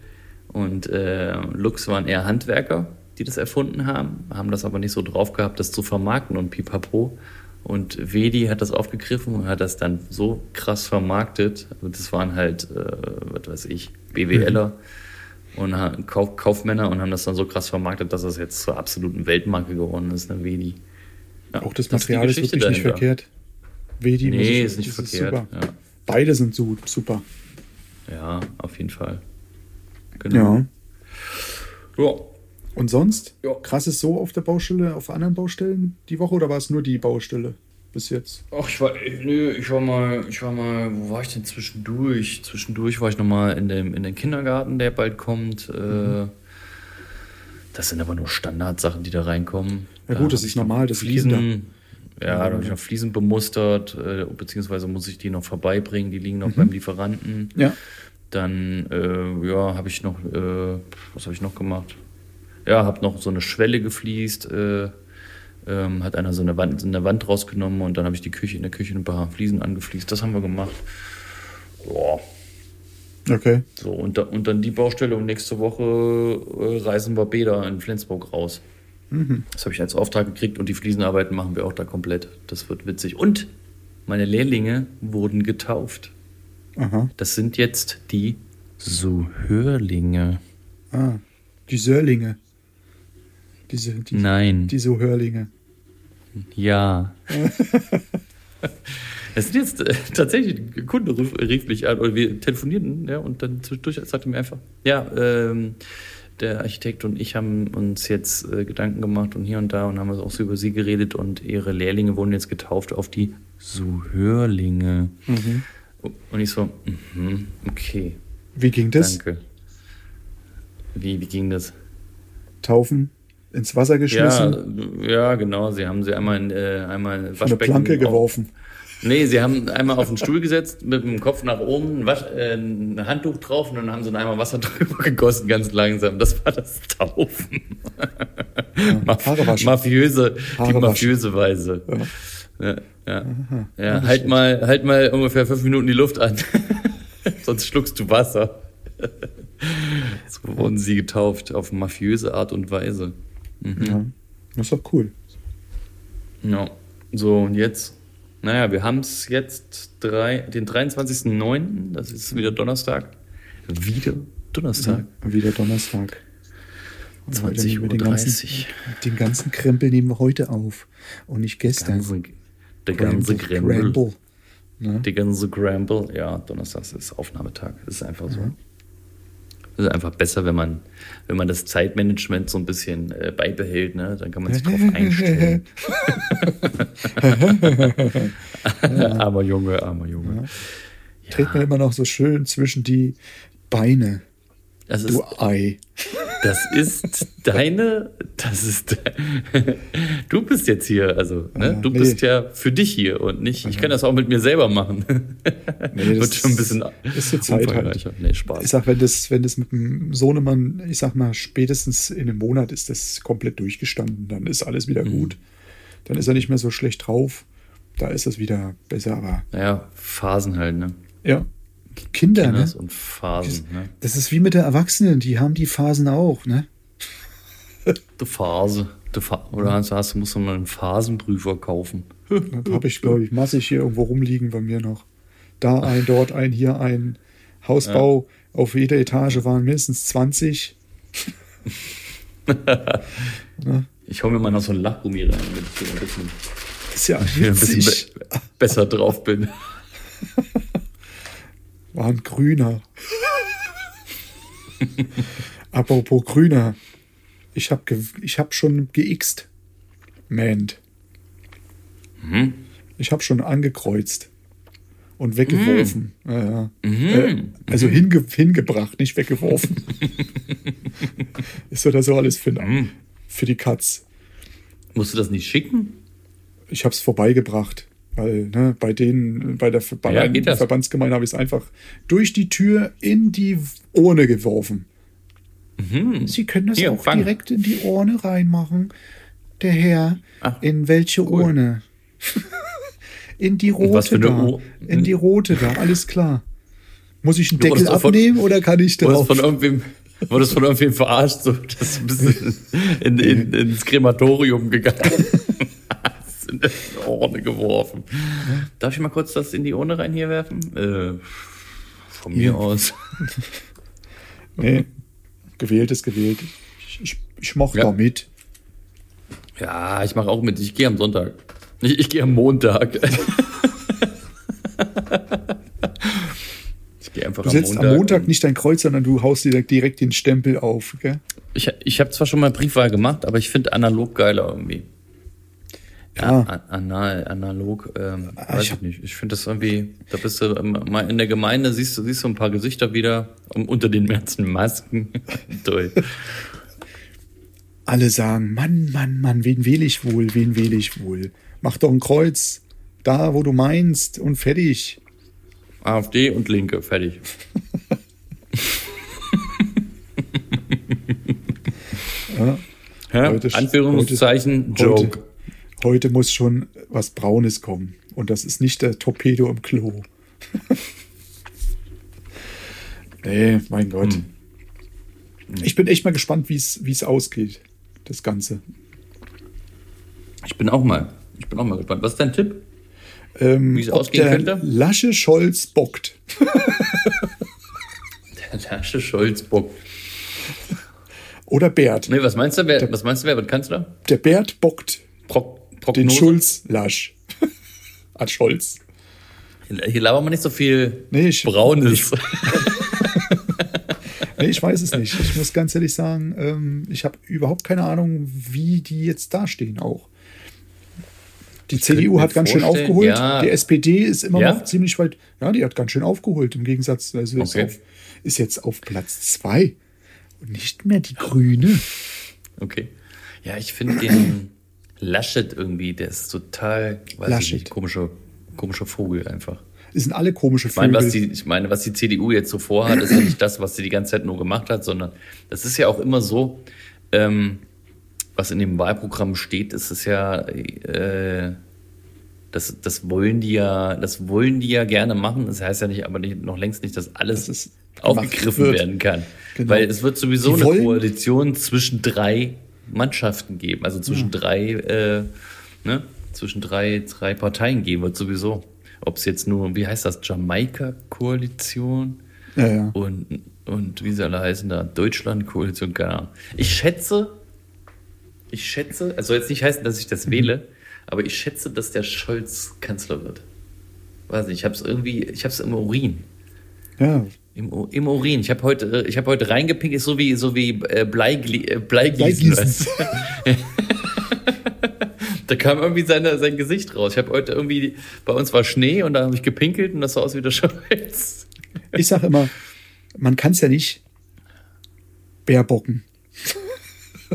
Und äh, Lux waren eher Handwerker, die das erfunden haben, haben das aber nicht so drauf gehabt, das zu vermarkten und pipapo. Und Vedi hat das aufgegriffen und hat das dann so krass vermarktet. Und das waren halt, äh, was weiß ich, BWLer und Kauf, Kaufmänner und haben das dann so krass vermarktet, dass das jetzt zur absoluten Weltmarke geworden ist, ne, Vedi. Ja, Auch das das ist Material ist Geschichte wirklich nicht dahinter. verkehrt. Vedi muss Nee, ich- ist nicht verkehrt. super. Ja. Beide sind so super. ja, auf jeden Fall. Genau. Ja. Ja. Und sonst? Ja. Krass ist so auf der Baustelle, auf anderen Baustellen die Woche oder war es nur die Baustelle bis jetzt? Ach, ich war, nö, ich war mal, ich war mal, wo war ich denn zwischendurch? Zwischendurch war ich nochmal in dem, in den Kindergarten, der bald kommt. Äh, das sind aber nur Standardsachen, die da reinkommen. Ja gut, das ist normal, das Fliesen, Kinder. ja, da habe ich noch Fliesen bemustert, äh, beziehungsweise muss ich die noch vorbeibringen, die liegen noch beim Lieferanten. Ja. Dann, äh, ja, habe ich noch, äh, was habe ich noch gemacht? Ja, habe noch so eine Schwelle gefliest, äh, ähm, hat einer so eine Wand, so eine Wand rausgenommen und dann habe ich die Küche in der Küche ein paar Fliesen angefliest. Das haben wir gemacht. Boah. Okay. So, und, da, und dann die Baustelle und nächste Woche äh, reisen wir Bäder in Flensburg raus. Das habe ich als Auftrag gekriegt und die Fliesenarbeiten machen wir auch da komplett. Das wird witzig. Und meine Lehrlinge wurden getauft. Aha. Das sind jetzt die Suhörlinge. Ah. Die Sörlinge. Diese, die, Nein. die Sohörlinge. Ja. Es sind jetzt äh, tatsächlich, ein Kunde rief, rief mich an, oder wir telefonierten, ja, und dann zwischendurch sagte mir einfach, ja, ähm, der Architekt und ich haben uns jetzt äh, Gedanken gemacht und hier und da und haben also auch so über sie geredet und ihre Lehrlinge wurden jetzt getauft auf die Suhörlinge. Und ich so, mhm, okay, Wie ging das? danke. Wie, wie ging das? Taufen? Ins Wasser Ja, geschmissen? ja, genau. Sie haben sie einmal in, äh, einmal Waschbecken Planke auf- geworfen. Nee, sie haben einmal auf den Stuhl gesetzt, mit dem Kopf nach oben, ein, Wasch, äh, ein Handtuch drauf und dann haben sie einmal Wasser drüber gegossen, ganz langsam. Das war das Taufen. Maf Haare waschen. mafiöse, die Haare waschen. mafiöse Weise. Ja, ja. ja halt mal, halt mal ungefähr fünf Minuten die Luft an. Sonst schluckst du Wasser. so wurden sie getauft, auf mafiöse Art und Weise. Ja. Das ist doch cool. Ja. So, und jetzt, naja, wir haben es jetzt drei, den 23.09., das ist wieder Donnerstag. Wieder Donnerstag. Wieder Donnerstag. Und heute 20.30 nehmen wir den Uhr. ganzen, den ganzen Krempel nehmen wir heute auf. Und nicht gestern. Ganze, der ganze Gremble. Gramble. Ne? Die ganze Gramble, ja, Donnerstag ist Aufnahmetag. Das ist einfach so. Das ist einfach besser, wenn man, wenn man das Zeitmanagement so ein bisschen äh, beibehält, ne? Dann kann man sich drauf einstellen. armer Junge, armer Junge. Trägt man immer noch so schön zwischen die Beine. Das ist, Du Ei. das ist deine, das ist, du bist jetzt hier, also, ne? Du nee. bist ja für dich hier und nicht, ich kann das auch mit mir selber machen. Nee, das Wird schon ein bisschen ist zur Zeit halt. Nee, Spaß. Ich sag, wenn das, wenn das mit dem Sohnemann, ich sag mal, spätestens in einem Monat ist das komplett durchgestanden, dann ist alles Mhm. wieder gut. Dann ist er nicht mehr so schlecht drauf. Da ist es wieder besser, aber Naja, Phasen halt, ne? ja. Kinder, Kinders ne? und Phasen, ne? Das ist wie mit der Erwachsenen, die haben die Phasen auch, ne? Die Phase. Die Fa oder hast, hast, musst du mal einen Phasenprüfer kaufen. Habe ich, glaube ich, massig hier irgendwo rumliegen bei mir noch. Da ein, dort ein, hier ein. Hausbau auf jeder Etage waren mindestens 20. Ich hau mir mal noch so ein Lachgummi rein, damit ich ein bisschen, Das ist ja witzig. be besser drauf bin. War ein grüner. Apropos grüner. Ich habe ich hab schon geixt. Mand. Mhm. Ich habe schon angekreuzt. Und weggeworfen. Mhm. Ja, ja. Äh, also hinge hingebracht, nicht weggeworfen. Ist so das so alles für, Mhm. für die Katz. Musst du das nicht schicken? Ich habe es vorbeigebracht. Weil ne, bei denen, bei der, bei Ja, geht das? Verbandsgemeinde habe ich es einfach durch die Tür in die Urne geworfen. Sie können das Mhm. Hier, auch fang. direkt in die Urne reinmachen. Der Herr, Ach, in welche Urne? in die rote da. Ur- In die rote da, alles klar. Muss ich einen Du Deckel von- abnehmen oder kann ich drauf? von irgendwem, wurdest von irgendwem verarscht, so, dass du ein bisschen in, in, ins Krematorium gegangen in die Urne geworfen. Darf ich mal kurz das in die Urne rein hier werfen? Äh, von mir Ja. aus. Nee, gewählt ist gewählt. Ich, ich, ich mochte Ja. da mit. Ja, ich mache auch mit. Ich gehe am Sonntag. Ich, ich gehe am Montag. ich gehe einfach Du am setzt Montag. am Montag nicht dein Kreuz, sondern du haust dir direkt den Stempel auf. Gell? Ich, ich habe zwar schon mal Briefwahl gemacht, aber ich finde analog geiler irgendwie. Ja. an- anal, analog, ähm, Ah, weiß ich nicht. Ich finde das irgendwie, da bist du ähm, mal in der Gemeinde, siehst du, siehst du ein paar Gesichter wieder unter den ganzen Masken. Toll. Alle sagen, Mann, Mann, Mann, wen wähle ich wohl, wen wähle ich wohl? Mach doch ein Kreuz da, wo du meinst und fertig. AfD und Linke, fertig. Ja. Heute- Anführungszeichen, Joke. Heute, muss schon was Braunes kommen. Und das ist nicht der Torpedo im Klo. nee, mein Gott. Hm. Ich bin echt mal gespannt, wie es ausgeht, das Ganze. Ich bin auch mal, ich bin auch mal gespannt. Was ist dein Tipp? Ähm, Wie es ausgehen der könnte? Lasche Scholz bockt. Der Lasche Scholz Bock. Oder Bert. Nee, was meinst du, wer, was meinst du, wer wird Kanzler? Der Bert bockt den Prognose? Schulz Lasch. An Scholz. Hier labern wir nicht so viel Nee, ich- Braunes. Nee, ich weiß es nicht. Ich muss ganz ehrlich sagen, ähm, ich habe überhaupt keine Ahnung, wie die jetzt dastehen auch. Die CDU mir hat ganz schön aufgeholt. ja. Die SPD ist immer Ja? noch ziemlich weit. Ja, die hat ganz schön aufgeholt im Gegensatz. Also ist, Okay. auf, ist jetzt auf Platz zwei und nicht mehr die Grüne. Okay. Ja, ich finde den Laschet irgendwie, der ist total, weiß Laschet. ich nicht, komischer, komischer Vogel einfach. Es sind alle komische Ich meine, Vögel. was die, ich meine, was die CDU jetzt so vorhat, ist ja nicht das, was sie die ganze Zeit nur gemacht hat, sondern das ist ja auch immer so, ähm, was in dem Wahlprogramm steht, ist es ja, äh, das, das wollen die ja, das wollen die ja gerne machen. Das heißt ja nicht, aber nicht, noch längst nicht, dass alles Dass es aufgegriffen wird. werden kann. Genau. Weil es wird sowieso Die eine wollen- Koalition zwischen drei Mannschaften geben, also zwischen drei, äh, ne, zwischen drei, drei Parteien geben wird sowieso. Ob es jetzt nur, wie heißt das, Jamaika-Koalition? Ja, ja. und, und wie sie alle heißen da, Deutschland-Koalition, keine Ahnung. Ich schätze, ich schätze, also soll jetzt nicht heißen, dass ich das wähle, aber ich schätze, dass der Scholz Kanzler wird. Weiß nicht, ich habe es irgendwie, ich habe es im Urin. ja. Im, im Urin. Ich habe heute, ich habe heute reingepinkt, ist so wie, so wie äh, Bleigli äh, Bleigießen. Bleigießen. da kam irgendwie seine, sein Gesicht raus. Ich habe heute irgendwie, bei uns war Schnee und da habe ich gepinkelt und das sah aus wie der Scholz. Ich sag immer, man kann es ja nicht bärbocken.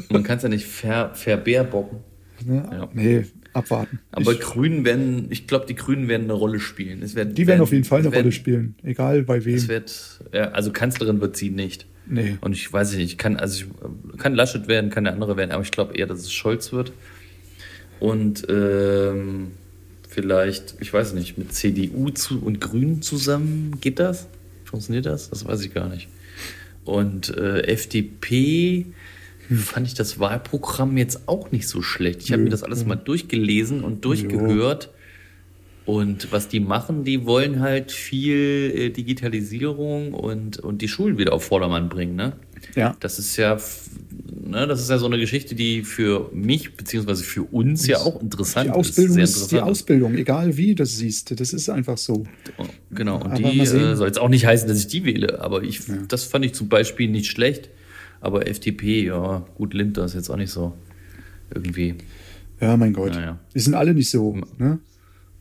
Man kann es ja nicht ver, verbärbocken. Ne? Ja. Nee, abwarten. Aber ich, Grünen werden, ich glaube, die Grünen werden eine Rolle spielen. Es werden, die werden auf jeden Fall eine werden, Rolle spielen. Egal bei wem. Es wird, ja, also Kanzlerin wird sie nicht. Nee. Und ich weiß nicht, kann, also ich, kann Laschet werden, kann der andere werden, aber ich glaube eher, dass es Scholz wird. Und ähm, vielleicht, ich weiß nicht, mit CDU zu, und Grünen zusammen, geht das? Funktioniert das? Das weiß ich gar nicht. Und äh, FDP fand ich das Wahlprogramm jetzt auch nicht so schlecht. Ich habe mir das alles mal durchgelesen und durchgehört. Und was die machen, die wollen halt viel äh, Digitalisierung und, und die Schulen wieder auf Vordermann bringen, ne? Ja. Das ist ja, ne, das ist ja so eine Geschichte, die für mich beziehungsweise für uns ja auch interessant Die Ausbildung ist. ist, die. Ausbildung, egal wie du das siehst. Das ist einfach so. Genau, und Aber die äh, soll jetzt auch nicht heißen, dass ich die wähle, aber ich, das fand ich zum Beispiel nicht schlecht. Aber FDP, ja, gut, Linter ist jetzt auch nicht so irgendwie. Ja, mein Gott. Naja. Die sind alle nicht so. Ne?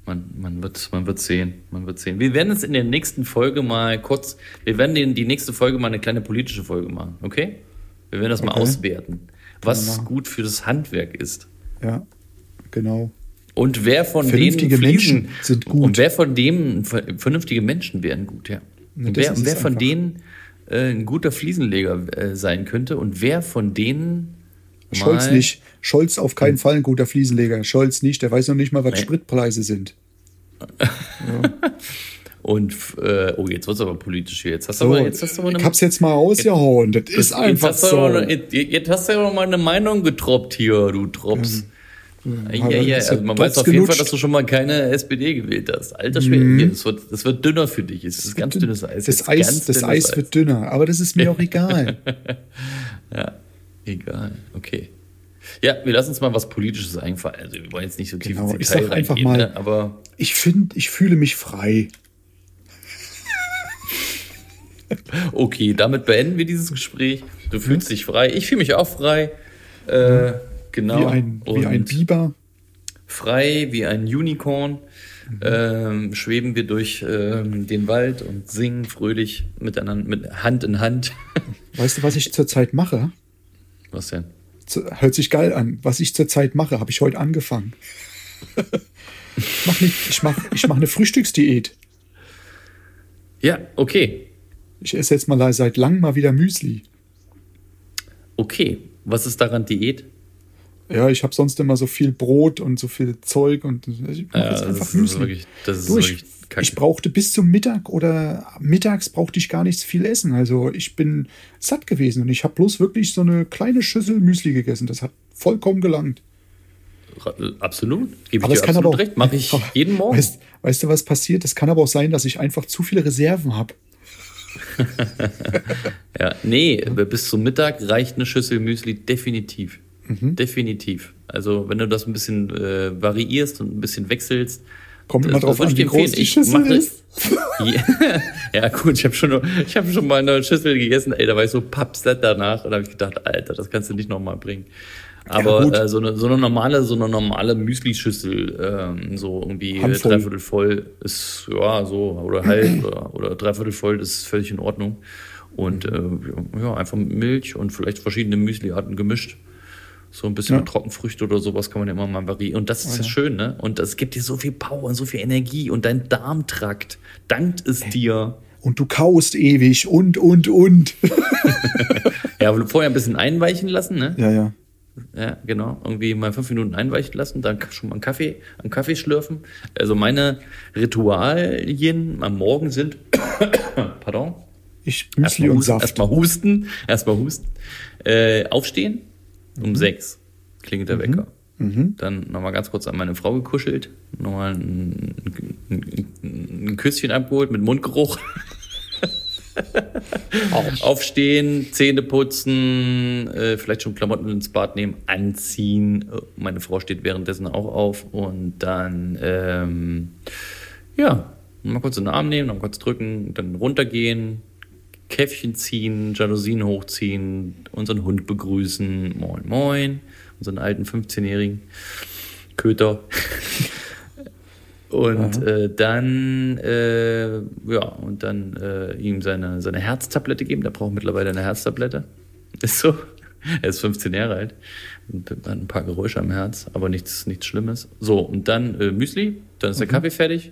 Man, man, wird, man wird sehen. Man wird sehen. Wir werden es in der nächsten Folge mal kurz, wir werden den, die nächste Folge mal eine kleine politische Folge machen, okay? Wir werden das mal Okay. auswerten, was gut für das Handwerk ist. Ja, genau. Und wer von Vernünftige denen Fliesen, Menschen sind gut. Und wer von dem vernünftige Menschen wären gut, ja. Und wer, es wer von denen äh, ein guter Fliesenleger äh, sein könnte und wer von denen Scholz nicht. Scholz auf keinen Fall ein guter Fliesenleger. Scholz nicht. Der weiß noch nicht mal, was Nee. Spritpreise sind. und äh, oh jetzt wird's aber politisch hier. Jetzt hast du So, aber jetzt hast du aber ich hab's jetzt mal ausgehauen. Das ist jetzt einfach du so. aber, jetzt, jetzt hast du ja noch mal eine Meinung getroppt hier, du Trops. Ja, ja, ja, ja also man weiß auf jeden Fall, gelutscht. dass du schon mal keine SPD gewählt hast. Alter Schwede, hier, das wird, das wird dünner für dich. Es ist ganz dünnes Eis. Mhm. Das Eis, ganz das dünnes Eis wird dünner, aber das ist mir auch egal. Ja, egal. Okay. Ja, wir lassen uns mal was Politisches einfallen. Also wir wollen jetzt nicht so tief Genau, ins ich Detail sag einfach mal- ne? aber Ich finde, ich fühle mich frei. okay, damit beenden wir dieses Gespräch. Du fühlst dich frei. Ich fühle mich auch frei. Äh, genau. Wie ein, wie ein Biber. frei wie ein Unicorn. Ähm, schweben wir durch ähm, den Wald und singen fröhlich miteinander, mit Hand in Hand. Weißt du, was ich zurzeit mache? Was denn? Hört sich geil an. Was ich zurzeit mache, habe ich heute angefangen. ich mache ich mach, ich mach eine Frühstücksdiät. Ja, okay. Ich esse jetzt mal seit langem mal wieder Müsli. Okay. Was ist daran Diät? Ja, ich habe sonst immer so viel Brot und so viel Zeug und ich mache Ja, jetzt das einfach ist Müsli. wirklich- das ist du, ich, wirklich kacke. ich brauchte bis zum Mittag oder mittags brauchte ich gar nichts viel essen. Also ich bin satt gewesen und ich habe bloß wirklich so eine kleine Schüssel Müsli gegessen. Das hat vollkommen gelangt. Ra- Absolut. Gebe ich Aber dir es kann absolut aber auch, recht. Mache ich jeden Morgen. Weißt, weißt du, was passiert? Es kann aber auch sein, dass ich einfach zu viele Reserven habe. Ja, nee, bis zum Mittag reicht eine Schüssel Müsli definitiv. Mhm. Definitiv. Also, wenn du das ein bisschen äh, variierst und ein bisschen wechselst. Kommt immer drauf an, wie groß die Schüssel ist. Ja, ja, gut, ich habe schon, ich hab schon mal eine Schüssel gegessen, ey, da war ich so pappsatt danach und habe ich gedacht, Alter, das kannst du nicht nochmal bringen. Aber gut. äh, so, eine, so eine normale, so eine normale Müsli-Schüssel, ähm, so irgendwie Handvoll. dreiviertel voll ist, ja, so, oder halb oder, oder dreiviertel voll, das ist völlig in Ordnung. Und äh, ja, einfach mit Milch und vielleicht verschiedene Müsliarten gemischt. So ein bisschen Ja. mit Trockenfrüchte oder sowas kann man ja immer mal variieren. Und das ist ja schön, ne? Und das gibt dir so viel Power und so viel Energie und dein Darmtrakt dankt es dir. Und du kaust ewig und, und, und. Ja, vorher ein bisschen einweichen lassen, ne? Ja, ja. Ja, genau. Irgendwie mal fünf Minuten einweichen lassen, dann schon mal einen Kaffee, einen Kaffee schlürfen. Also meine Ritualien am Morgen sind, pardon, Ich Müsli erstmal und husten, Saft. erstmal husten, erstmal husten, äh, aufstehen. Um sechs klingelt der Wecker. Dann nochmal ganz kurz an meine Frau gekuschelt, nochmal ein, ein, ein Küsschen abgeholt mit Mundgeruch. Aufstehen, Zähne putzen, äh, vielleicht schon Klamotten ins Bad nehmen, anziehen. Äh, Meine Frau steht währenddessen auch auf und dann, ähm, ja, mal kurz in den Arm nehmen, noch kurz drücken, dann runtergehen, Käffchen ziehen, Jalousien hochziehen, unseren Hund begrüßen, moin moin, unseren alten 15-jährigen Köter. Und äh, dann, äh, ja, und dann äh, ihm seine, seine Herztablette geben. Der braucht mittlerweile eine Herztablette. Ist so. Er ist 15 Jahre alt und hat ein paar Geräusche am Herz, aber nichts, nichts Schlimmes. So, und dann äh, Müsli, dann ist der Kaffee fertig,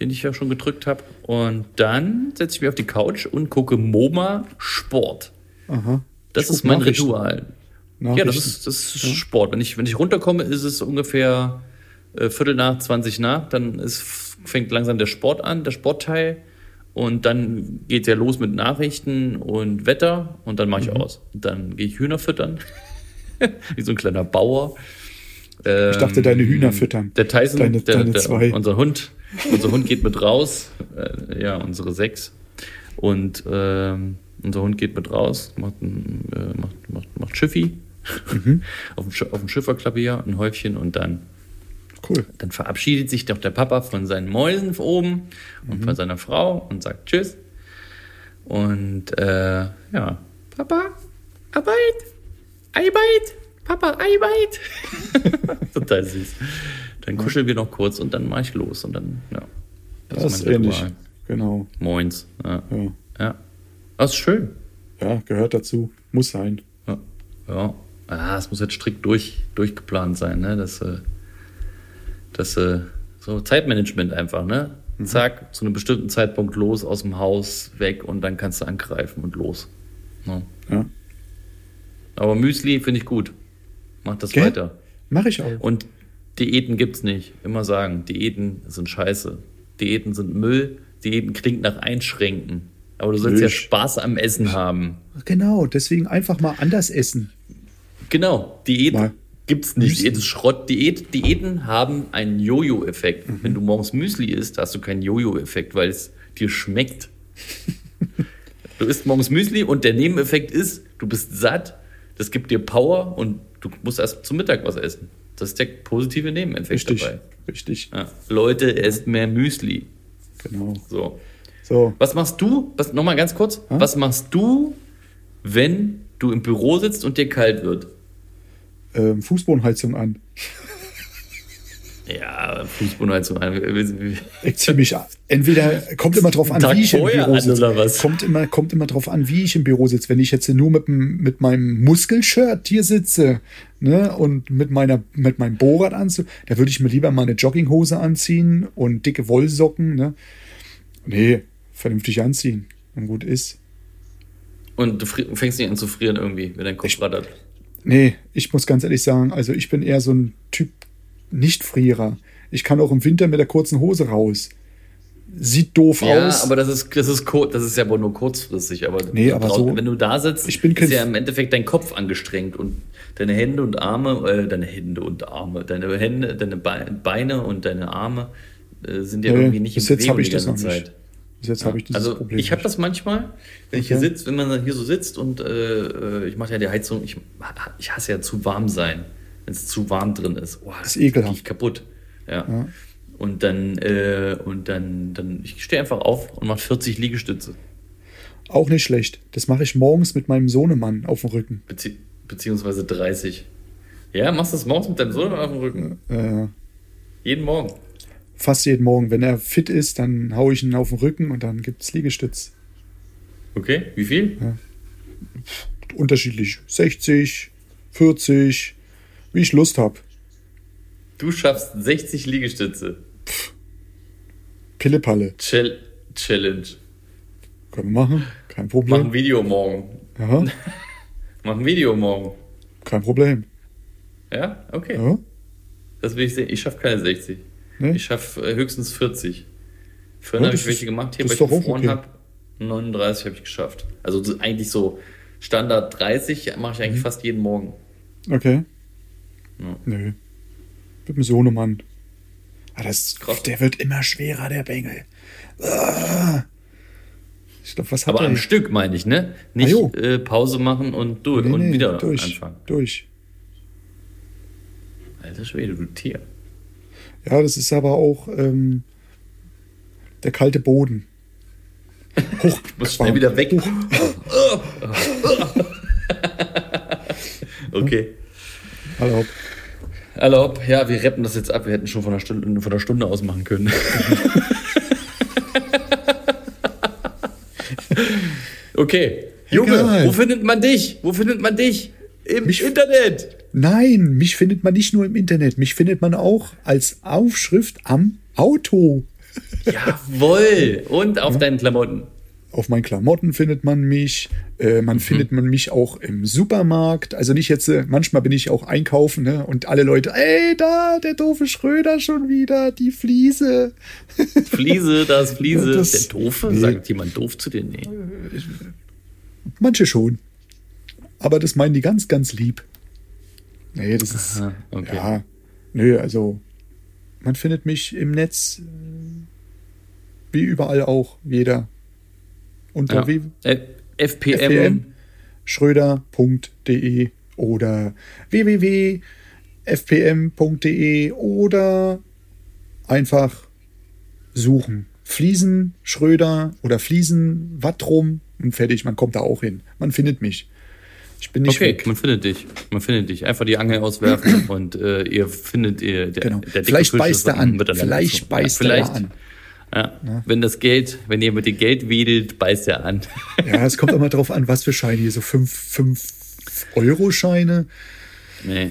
den ich ja schon gedrückt habe. Und dann setze ich mich auf die Couch und gucke MoMA Sport. Aha. Das guck mein. Ritual. Ja, das ist, das ist Sport. Wenn ich, wenn ich runterkomme, ist es ungefähr äh, Viertel nach, 20 nach. Dann ist, fängt langsam der Sport an, der Sportteil. Und dann geht ja los mit Nachrichten und Wetter. Und dann mache ich aus. Und dann gehe ich Hühner füttern. Wie so ein kleiner Bauer. Ich dachte, deine Hühner füttern. Der Tyson, Deine- der, deine der, zwei. unser Hund, unser Hund geht mit raus. Äh, ja, unsere sechs. Und ähm, unser Hund geht mit raus, macht, äh, macht, macht, macht Schiffi Mhm. auf, dem, auf dem Schifferklavier, ein Häufchen und dann, Cool. dann verabschiedet sich doch der Papa von seinen Mäusen oben und Mhm. von seiner Frau und sagt Tschüss. Und äh, ja, Papa, Arbeit, Arbeit, Papa, Arbeit. Total süß. Dann kuscheln wir noch kurz und dann mache ich los und dann, ja. Das, ist ähnlich. Genau. Moins. Ja. Ja. ja. Das ist schön. ja, gehört dazu. Muss sein. Ja. ja. Ah, es muss jetzt strikt durch, durchgeplant sein, ne? Das, äh, das äh, so Zeitmanagement einfach, ne? Zack, zu einem bestimmten Zeitpunkt los, aus dem Haus, weg und dann kannst du angreifen und los. Ne? Ja. Aber Müsli finde ich gut. Mach das Gell? weiter. Mache ich auch. Und Diäten gibt's nicht. Immer sagen, Diäten sind scheiße. Diäten sind Müll. Diäten klingt nach Einschränken. Aber du sollst ja Milch. Spaß am Essen haben. Genau, deswegen einfach mal anders essen. Genau, Diät Mal gibt's nicht. Diät ist Schrott. Diät, Diäten haben einen Jojo-Effekt. Mhm. Wenn du morgens Müsli isst, hast du keinen Jojo-Effekt, weil es dir schmeckt. du isst morgens Müsli und der Nebeneffekt ist, du bist satt, das gibt dir Power und du musst erst zum Mittag was essen. Das ist der positive Nebeneffekt Richtig. dabei. Richtig. Ja. Leute, esst mehr Müsli. Genau. So. So. Was machst du? Was, Nochmal ganz kurz. Was machst du, wenn du im Büro sitzt und dir kalt wird? Ähm, Fußbodenheizung an. Ja, Fußbodenheizung. ein- Ich zieh mich an. Entweder kommt immer drauf an, Tag wie ich im Büro an, sitze. oder was? Kommt immer, kommt immer drauf an, wie ich im Büro sitze. Wenn ich jetzt nur mit, mit meinem Muskelshirt hier sitze ne, und mit, meiner, mit meinem Bohrradanzug, da würde ich mir lieber mal eine Jogginghose anziehen und dicke Wollsocken. Ne? Nee, vernünftig anziehen und gut ist. Und du fängst nicht an zu frieren irgendwie, wenn dein Kopf rattert. Nee, ich muss ganz ehrlich sagen, also ich bin eher so ein Typ Nicht-Frierer. Ich kann auch im Winter mit der kurzen Hose raus. Sieht doof Ja, aus. aber das ist, das ist, das ist ja wohl nur kurzfristig. Aber, Nee, aber brauchst- so- wenn du da sitzt, Ich ist ja im Endeffekt dein Kopf angestrengt und deine Hände und Arme, äh, deine Hände und Arme, deine Hände, deine Be- Beine und deine Arme äh, sind ja Nee, irgendwie nicht bis in jetzt Bewegung ich die das ganze noch nicht. Zeit. Bis jetzt habe ich dieses also Problem. ich habe das manchmal, wenn ich hier Okay. sitze, wenn man hier so sitzt und äh, äh, ich mache ja die Heizung, ich, ich hasse ja zu warm sein, wenn es zu warm drin ist. Oh, ist ekelhaft. kaputt. Ja. Und dann, äh, und dann, dann, ich stehe einfach auf und mache 40 Liegestütze. Auch nicht schlecht. Das mache ich morgens mit meinem Sohnemann auf dem Rücken. Bezie beziehungsweise 30. Ja, machst du das morgens mit deinem Sohn auf dem Rücken? Äh, Jeden Morgen. fast jeden Morgen. Wenn er fit ist, dann haue ich ihn auf den Rücken und dann gibt es Liegestütz. Okay, wie viel? Unterschiedlich. 60, 40, wie ich Lust habe. Du schaffst 60 Liegestütze. Pillepalle. Chall Challenge. Können wir machen. Kein Mach Problem. ein Video morgen. Aha, Mach ein Video morgen. kein Problem. Ja, okay. Ja? Das will ich sehen. Ich schaffe keine 60. Nee? Ich schaffe äh, höchstens 40. Vorhin Ja, habe ich welche gemacht, hier, weil ich gefroren okay. habe. 39 habe ich geschafft. Also so- eigentlich so Standard 30 mache ich Mhm. eigentlich fast jeden Morgen. Okay. Ja. Nö. Mit dem Sohnemann. Ah, das, Krass. der wird immer schwerer, der Bengel. Ah. Ich glaube, was hat Aber er? am Stück meine ich, ne? Nicht Ah, äh, Pause machen und, durch Nee, und nee, wieder durch, anfangen. durch. Alter Schwede, du Tier. Ja, das ist aber auch ähm, der kalte Boden. Hoch, Ich muss schnell wieder weg. okay. Erlaubt. Erlaub, ja, wir retten das jetzt ab. Wir hätten schon von einer Stunde, von einer Stunde aus machen können. okay. Junge, wo findet man dich? Wo findet man dich? Im Mich- Internet. Nein, mich findet man nicht nur im Internet, mich findet man auch als Aufschrift am Auto. Jawohl. Und auf deinen Klamotten. Auf meinen Klamotten findet man mich. Äh, man findet man mich auch im Supermarkt. Also nicht jetzt, äh, manchmal bin ich auch einkaufen ne? und alle Leute, ey, da, der doofe Schröder schon wieder, die Fliese. Fliese, das Fliese. Das- Der Doofe? nee. Sagt jemand doof zu dir? Nee. Manche schon. Aber das meinen die ganz, ganz lieb. Nee, das ist. Aha, okay. Ja. Nö, also. Man findet mich im Netz. äh, Wie überall auch. Jeder. Unter Ja. Äh, FPM. FPM. schröder.de oder www.fpm.de oder einfach suchen. Fliesen, Schröder oder Fliesen, Wattrum und fertig. Man kommt da auch hin. Man findet mich. Ich bin nicht Okay, weg. man findet dich. Man findet dich. Einfach die Angel auswerfen und äh, ihr findet ihr. Der, Genau. der Vielleicht beißt er an. Vielleicht beißt er an. Ja. Wenn das Geld, wenn ihr mit dem Geld wedelt, beißt er an. Ja, es kommt immer drauf an, was für Scheine hier. So 5-Euro-Scheine. nee.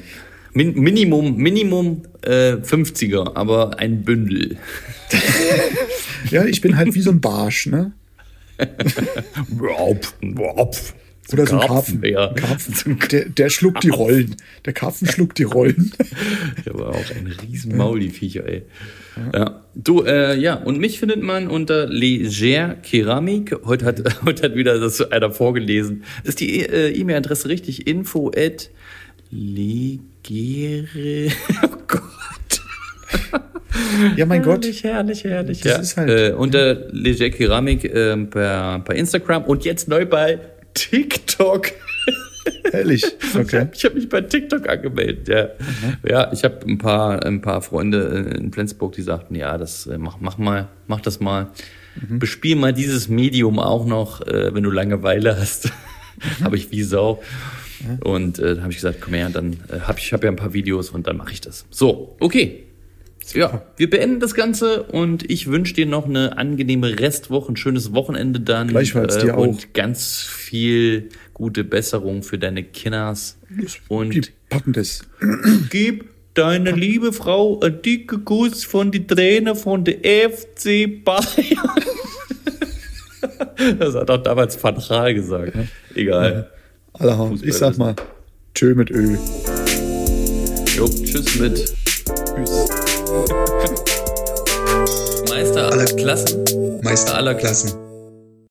Min Minimum, Minimum äh, 50er, aber ein Bündel. Ja, ich bin halt wie so ein Barsch, ne? Oder so ein Karpfen. Ja. Karpfen. Der, der schluckt die Rollen. Der Karpfen schluckt die Rollen. Aber auch ein riesen Maul, die Viecher, ey. Ja. Du, äh, ja, und mich findet man unter Leger Keramik. Heute hat, heute hat wieder das einer vorgelesen. Ist die äh, E-Mail-Adresse richtig? Info at legere. Oh Gott. Ja, mein Gott. Herrlich, herrlich, herrlich. Ja. ist halt- äh, unter Leger Keramik äh, per, per Instagram und jetzt neu bei TikTok. Ehrlich. Okay. Ich habe mich bei TikTok angemeldet. Ja, ja ich habe ein paar, ein paar Freunde in Flensburg, die sagten, ja, das äh, mach, mach mal, mach das mal. Bespiel mal dieses Medium auch noch, äh, wenn du Langeweile hast. habe ich wie Sau. Und äh, dann habe ich gesagt, komm her, dann äh, habe ich hab ja ein paar Videos und dann mache ich das. So, okay. Ja, wir beenden das Ganze und ich wünsche dir noch eine angenehme Restwoche, ein schönes Wochenende dann. Gleichfalls, äh, dir auch. Und ganz viel gute Besserung für deine Kinders. Und Die packen das. gib deine liebe Frau einen dicken Kuss von die Trainer von der FC Bayern. das hat auch damals Gaal gesagt. Egal. Allerhand. Fußball Ich sag mal, tschö mit Ö. Jo, tschüss mit Tschüss. Meister aller Klassen. Meister aller Klassen.